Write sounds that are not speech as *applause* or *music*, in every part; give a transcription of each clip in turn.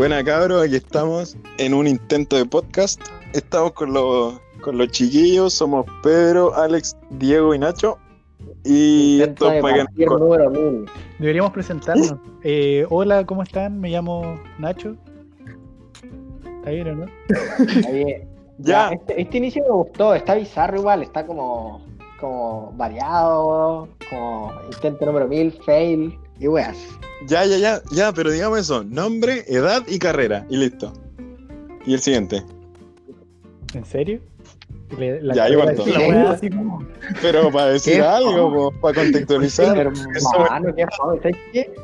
Buena cabros, aquí estamos en un intento de podcast. Estamos con los, con los chiquillos, somos Pedro, Alex, Diego y Nacho. Y Intento esto de es para que. Deberíamos presentarnos. Eh, hola, ¿cómo están? Me llamo Nacho. ¿Está bien o no? Oye, *laughs* Ya. Este, este inicio me gustó, está bizarro igual, está como, como variado, como intento número mil, fail y weas. Ya, ya, ya, ya, pero digamos eso, nombre, edad y carrera, y listo. Y el siguiente. ¿En serio? Le- la Ya, igual todo. es- La weá así como. Pero para decir ¿Qué? algo, po, para contextualizar. Hermano, qué fome, ¿sabes qué?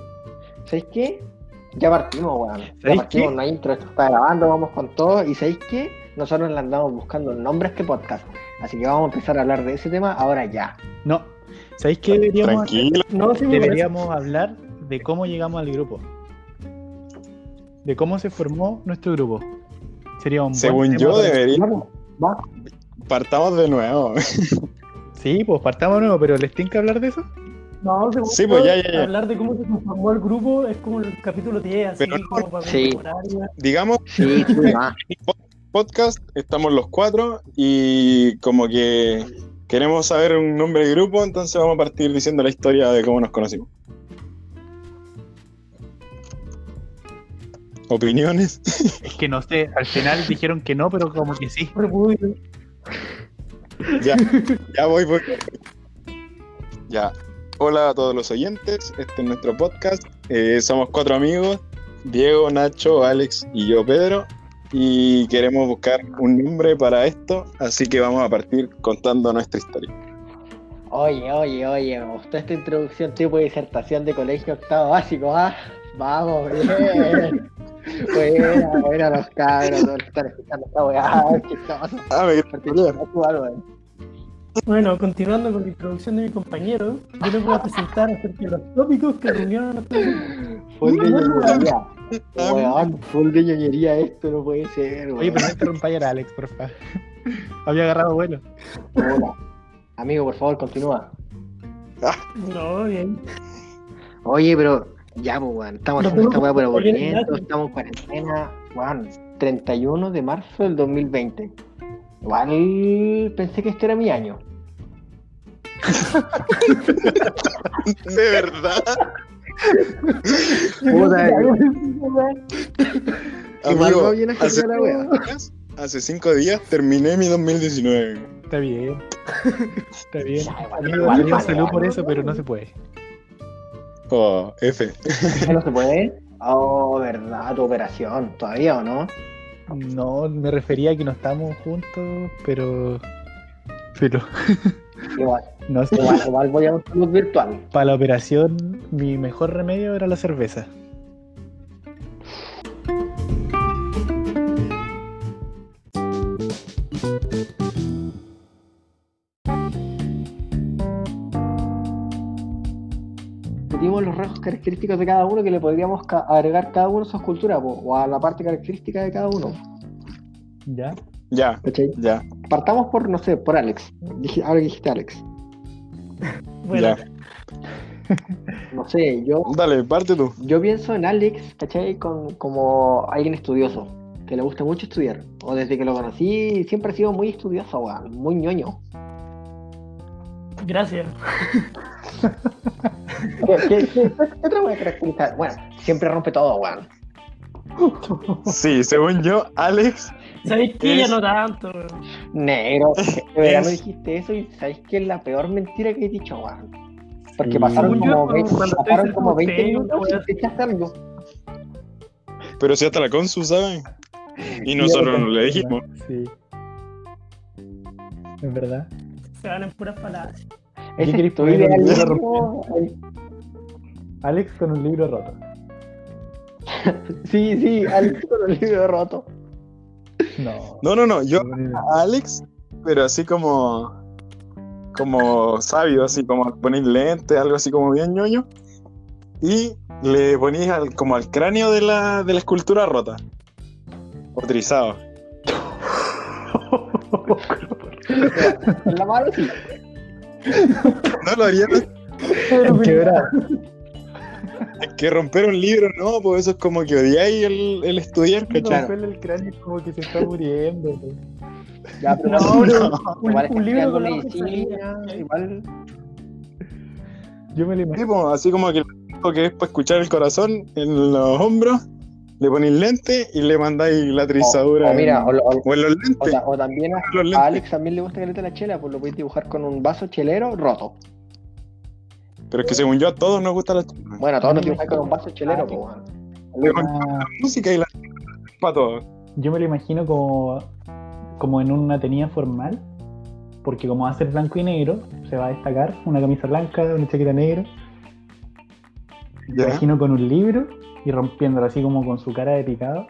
¿Sabes qué? Ya partimos, weón. Ya ¿Sabéis partimos, qué? no hay intro, esto está grabando, vamos con todo. Y ¿sabéis qué? Nosotros le andamos buscando el nombre a este podcast. Así que vamos a empezar a hablar de ese tema ahora ya. No. ¿Sabéis qué deberíamos hacer? Tranquilo. No, sí. Deberíamos hablar de cómo llegamos al grupo. De cómo se formó nuestro grupo. Sería un buen Según yo, deberíamos. Partamos de nuevo. Sí, pues partamos nuevo, pero ¿les tienen que hablar de eso? No, según Sí, pues, yo, ya, ya, ya. Hablar de cómo se conformó el grupo es como el capítulo 10, así Pero como para Sí. Digamos, Sí, sí, va. *laughs* podcast, estamos los cuatro y como que queremos saber un nombre de grupo, entonces vamos a partir diciendo la historia de cómo nos conocimos. ¿Opiniones? *laughs* Es que no sé, al final dijeron que no, pero como que sí. Ya, ya voy, voy. Ya. Hola a todos los oyentes, este es nuestro podcast. Eh, somos cuatro amigos, Diego, Nacho, Alex y yo, Pedro. Y queremos buscar un nombre para esto, así que vamos a partir contando nuestra historia. Oye, oye, oye, me gustó esta introducción tipo de disertación de colegio octavo básico, ¿ah? Vamos, bien. *laughs* Buena, buena los cabros, todos están escuchando esta weá, chistoso. Ah, me. Bueno, continuando con la introducción de mi compañero, yo les voy a presentar acerca de los tópicos que reunieron grupo. Full de ñoñería. Weón, full de ñoñería esto, no puede ser, Oye, pero no interrumpáis a Alex, por favor. *laughs* Había agarrado vuelo. Hola. Amigo, por favor, continúa. No, bien. Oye, pero ya, pues, weón, estamos haciendo esta weá por aburrimiento, estamos en cuarentena, weón, 31 de marzo del 2020. Igual pensé que este era mi año. De verdad. Puta, Amigo, hace, la weá. hace cinco días terminé mi 2019. Está bien. Está bien. Ya, igual, Amigo, igual, salud por eso, pero no se puede. Oh, F. ¿Ya no se puede? Oh, verdad, tu operación, ¿todavía o no? No, me refería a que no estamos juntos, pero. Pero. *laughs* Igual, No sé. igual, igual voy a un salud virtual. Para la operación, mi mejor remedio era la cerveza. Los rasgos característicos de cada uno que le podríamos ca- agregar cada uno a su escultura, po, o a la parte característica de cada uno. ¿Ya? Ya, ¿Cachai? ya, Partamos por, no sé, por Alex. Dije, ahora que dijiste Alex. *laughs* Bueno, ya. No sé, yo, Dale, parte tú. yo pienso en Alex, ¿cachai? Con, como alguien estudioso, que le gusta mucho estudiar. O desde que lo conocí, siempre ha sido muy estudioso, weón, muy ñoño. gracias. *laughs* ¿Qué, qué, qué- qué otra weá caracteriza? Bueno, siempre rompe todo, weón. Sí, según yo, Alex. ¿Sabéis qué? Ya Es- no tanto. weón. Negro, de verdad no Es- dijiste eso y sabéis que es la peor mentira que he dicho, weón. Porque pasaron Según yo, como 20, cuando estoy pasaron cerca como de 20 usted, minutos weón. y te algo. Pero si hasta la Consu sabe. Y nosotros no le dijimos. Sí. Es verdad. Se van en puras palabras. ¿Qué Ese querés es tu idealismo. Alex con un libro roto. Sí, sí, Alex con el libro roto. No. No, no, no. Yo a Alex, pero así como. Como sabio, así como ponéis lentes, algo así como bien ñoño. Y le ponéis al- como al cráneo de la, de la escultura rota. O trizado. En la mano sí. No lo haría. Quebrado. Es que romper un libro, no, pues eso es como que odiáis el, el estudiar, ¿cachai? Romperle el cráneo es como que se está muriendo. güey. Ya, pero No, bro, un, igual un que libro con la medicina, igual. Yo me lo Sí, imagino. pues, así como que que es para escuchar el corazón en los hombros, le ponéis lente y le mandáis la trizadura. o mira, en- o, lo- o- o en los o lentes. ta- o también a, a. Alex también le gusta que le la chela, pues lo podéis dibujar con un vaso chelero roto. Pero es que según yo a todos nos gusta la Bueno, todos lo dibujáis con un vaso chelero, pues. Ah, música y la para todos. yo me lo imagino como, como en una tenida formal, porque como va a ser blanco y negro, se va a destacar una camisa blanca, una chaqueta negra. Me imagino con un libro y rompiéndolo así como con su cara de picado,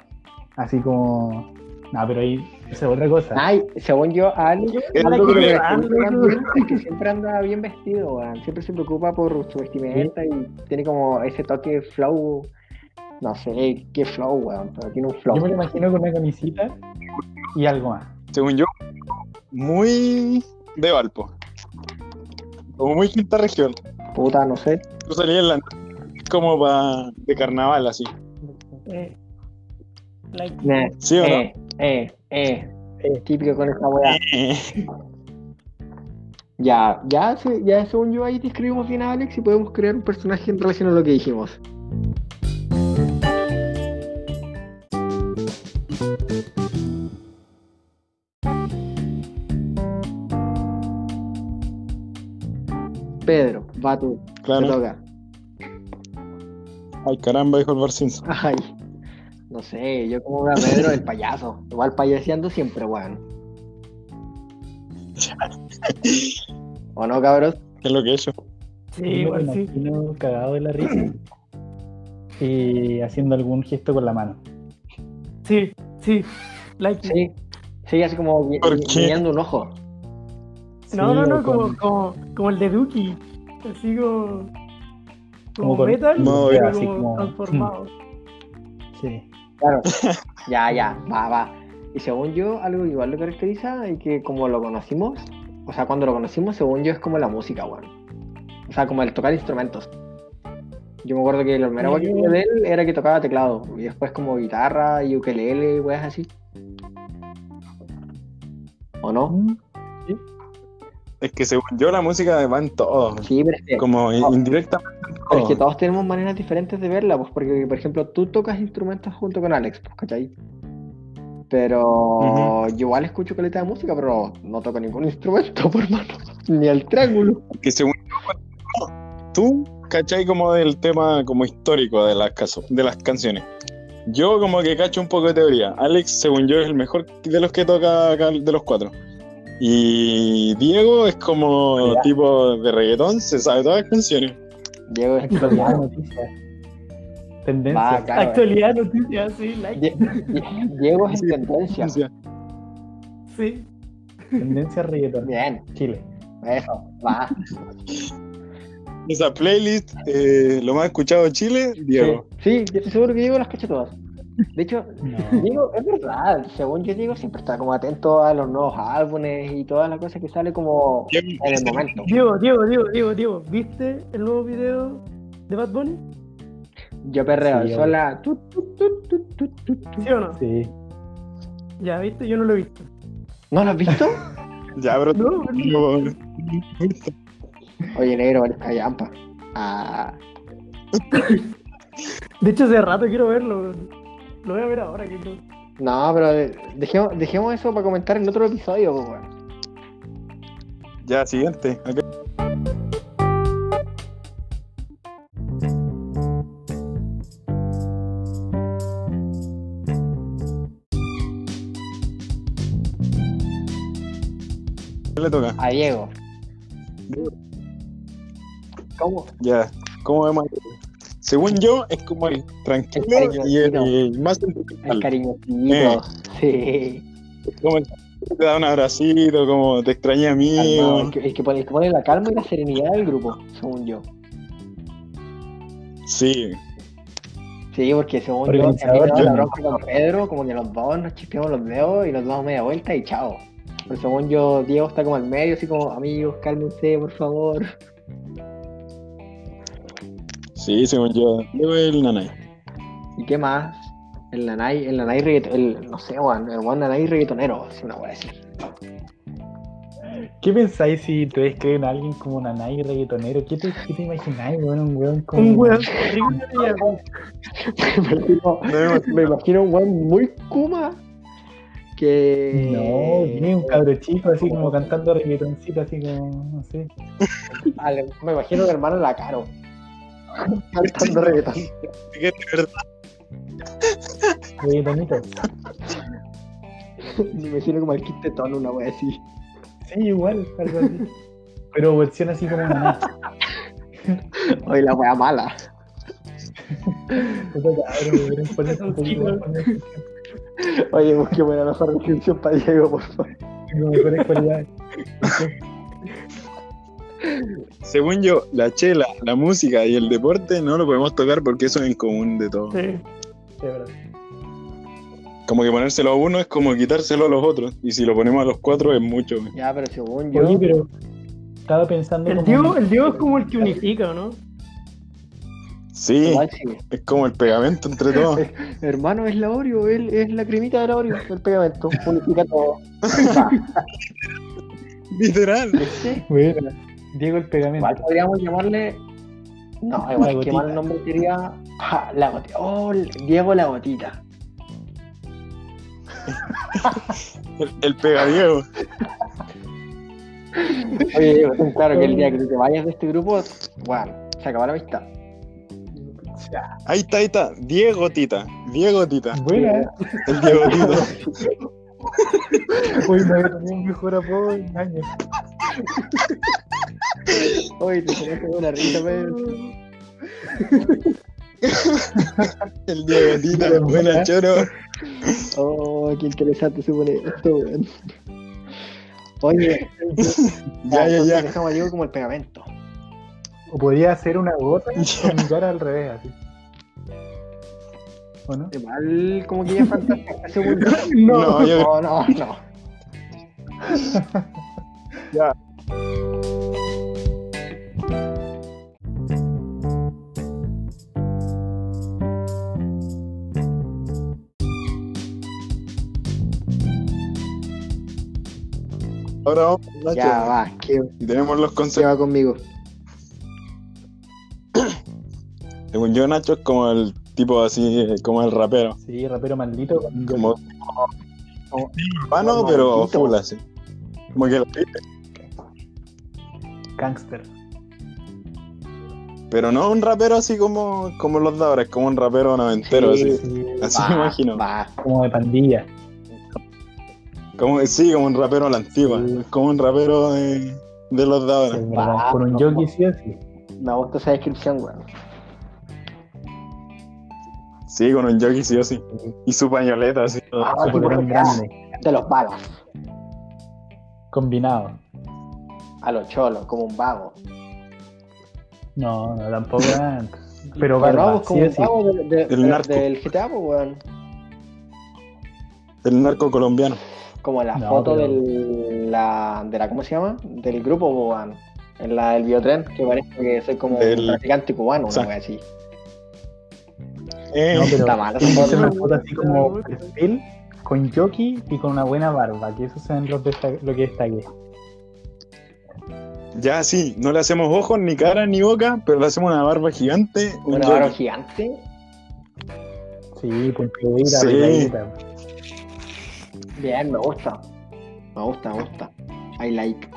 así como... No, pero ahí esa es otra cosa. Ay, según yo, a Alex lo que- siempre, anda- es que siempre anda bien vestido, weón. Siempre se preocupa por su vestimenta y tiene como ese toque flow. No sé qué flow, weón, pero tiene un flow. Yo me lo imagino con una camisita y algo más. Según yo, muy de Valpo. Como muy quinta región. Puta, no sé. Tú salías en la como pa- de carnaval así. Eh, like, Nah, ¿Sí o no? eh, eh, eh, eh, típico con esta weá. Ya, ya, se- ya según yo ahí describimos bien a Alex y podemos crear un personaje en relación a lo que dijimos. Pedro, va tú, te Claro. toca. Ay, caramba, dijo el Bar Simpson. *laughs* Ay, no sé, yo como veo a Pedro el payaso. Igual payaseando siempre, weón. ¿O no, cabros? ¿Qué es lo que he hecho? sí, igual sí. imagino cagado de la risa y haciendo algún gesto con la mano. Sí, sí. Like, Sí, sí, así como guiñando un ojo. No, Sí, no, no, como, con- como, como el de Duki. Así. Como, Como con- metal, No, pero así como, como- transformado. *laughs* Sí. Claro. *laughs* ya, ya, va, va. Y según yo, algo que igual lo caracteriza y que como lo conocimos, o sea, cuando lo conocimos, según yo, es como la música, weón. O sea, como el tocar instrumentos. Yo me acuerdo que lo primero que vi de él era que tocaba teclado. Y después como guitarra y ukelele y weas así. ¿O no? Es que según yo la música va en todo. Sí, pero es que, Como indirectamente en pero es que todo. todos tenemos maneras diferentes de verla, pues porque, por ejemplo, tú tocas instrumentos junto con Alex, pues, ¿cachai? Pero yo igual escucho caleta de música, pero no toco ningún *laughs* instrumento, por mano. Ni el triángulo. Que según yo, tú, ¿cachai? Como del tema como histórico de las, de las canciones. Yo como que cacho un poco de teoría. Alex, según yo, es el mejor de los que toca de los cuatro. Y Diego es como Ya. tipo de reggaetón, se sabe todas las canciones. Diego es Actualidad, noticias. Tendencia. Va, claro. Actualidad, noticias, sí, like. Die- Die- Diego es en tendencia. Sí. Tendencia reggaetón. Bien, Chile. eso, va. Esa playlist, eh, lo más escuchado de Chile, Diego. Sí, yo estoy seguro que Diego las cacha todas. De hecho, No. Diego, es verdad, según yo Diego siempre está como atento a los nuevos álbumes y todas las cosas que sale como en el momento. Diego, Diego, Diego, Diego, Diego, ¿viste el nuevo video de Bad Bunny? Yo perreo, Sí, sola. tut. ¿Sí o no? Sí. Ya, ¿viste? Yo no lo he visto. ¿No lo has visto? *laughs* Ya, pero No, no. no, Oye, negro, eres callampa. Ah, De hecho, hace rato quiero verlo. Lo voy a ver ahora. Que no- no, pero dejemos, dejemos eso para comentar en otro episodio, pues, weón. Ya, siguiente. Acá. ¿Qué le toca? A Diego. ¿Cómo? Ya. ¿Cómo vemos? Según yo, es como el tranquilo El y el, cariñosito. más El cariñosito. Sí. Como el que te da un abracito, como te extraña a mí. El, que, el que pone, el que pone la calma y la serenidad del grupo, según yo. Sí. Sí, porque según yo, yo la bronca con Pedro, como que los dos nos chispeamos los dedos y nos damos media vuelta y chao. Pero según yo, Diego está como al medio, así como, amigos, cálmense, por favor. Sí, según yo, es el nanay. ¿Y qué más? El nanay, el nanay reggaetonero, el, no sé, weón, el buen nanay reggaetonero, es una wea así. ¿Qué pensáis si te describen a alguien como nanay reggaetonero? ¿Qué te, qué te imagináis, weón? Un weón como. Un weón me, imagino, un weón muy kuma que. No, tiene un cabro chico así como cantando reggaetoncito, así como, no sé. Me imagino un hermano la caro. Cantando reggaetón. Que de verdad, Reggaetonito. Me imagino como el kit de tono, una wea así. Sí, igual, algo así. Pero versión así como nanay. Oye, la wea mala. Oye, busque buena mejor descripción para Diego, por favor. Tengo mejores cualidades. Según yo, la chela, la música y el deporte no lo podemos tocar porque eso es en común de todo. Sí. Sí, verdad. Como que ponérselo a uno es como quitárselo a los otros. Y si lo ponemos a los cuatro es mucho. Ya, pero según yo. Oye, pero estaba pensando El como- Diego, el Diego es como el que unifica, ¿no? Sí, sí. es como el pegamento entre todos. *laughs* Hermano, es la Oreo, él es la cremita de la Oreo, el pegamento, unifica todo. *laughs* Literal. ¿viste? Bueno, Diego el pegamento. Igual podríamos llamarle. No, La igual que mal nombre sería. Ah, la gotita. Oh, Diego la gotita. El, el pegadiego. Oye, Diego, claro que el día que tú te vayas de este grupo, bueno, se acabó la amistad. Ahí está, ahí está. Diego Tita. Diego Tita. Buena. El Diego Tita. Uy, me había tenido un mejor apodo en años. Oye, te dar una risa, pero. *laughs* El Diego Tita. Buena. Buena choro. Oh, qué interesante se pone esto, weón. Oye, *laughs* Ya, ya, ya. dejamos a Diego como el pegamento. O podía hacer una gota *laughs* Ya. con mi cara al revés, así. ¿O no? Igual, como que ya yo. No, yo No, no, no. Ahora vamos con Nacho. Ya va, ¿qué, Y tenemos los qué conceptos. va conmigo? *clears throat* Según yo, Nacho es como el tipo así, como el rapero. Sí, rapero maldito con Como. como urbano, como pero maldito. full así. Como que gangster. Pero no un rapero así como, como los de ahora, es como un rapero noventero, Sí. así. Sí, Así me imagino. Va, como de pandilla. Como, sí, como un rapero a la antigua. Sí. Como un rapero de, de los de ahora. con un jockey sí o sí. me gusta esa descripción, weón. Sí, con un jockey sí o sí. Y su pañoleta así. Ah, Su grande, De los balas, combinado. a los cholos, como un vago. No, no, tampoco. *laughs* Pero barba, como sí un vago de- de- El de- narco. del GTA, weón. El narco colombiano. Como la No, foto pero- del, la, de la, ¿cómo se llama? Del grupo, weón. En la del biotren, que parece que soy como Del- un traficante cubano, una wea así. Eh, No, pero Está mala esa una foto así como perfil, con jockey y con una buena barba, que esos sean los lo que destaque. Ya sí, no le hacemos ojos, ni cara, ni boca, pero le hacemos una barba gigante. un Una barba gigante. Sí, puntuita, Sí. Bien, me gusta. Me gusta, me gusta. I like.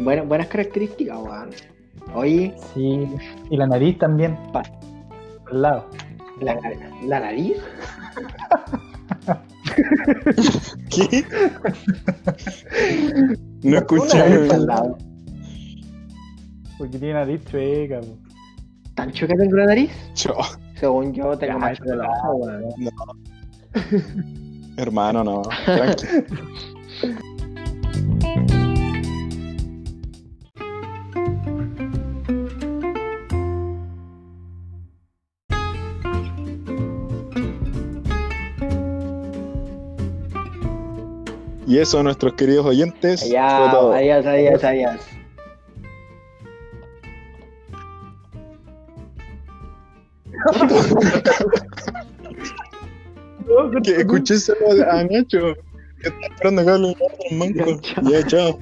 Bueno, buenas características, weón. Oye, Sí, y la nariz también. Pa- Al lado. la, la nariz. ¿Qué? no Una escuché. nariz al lado. Porque tiene nariz chueca. po. ¿Tan chueca tengo la nariz? Yo, Según yo, tengo más chueca weón. *laughs* hermano, no. Y eso, nuestros queridos oyentes, todo. adiós, adiós, adiós. *laughs* No, Que escuché solo a Nacho. Que está esperando que hable un manco. Ya, chao. Ya, chao.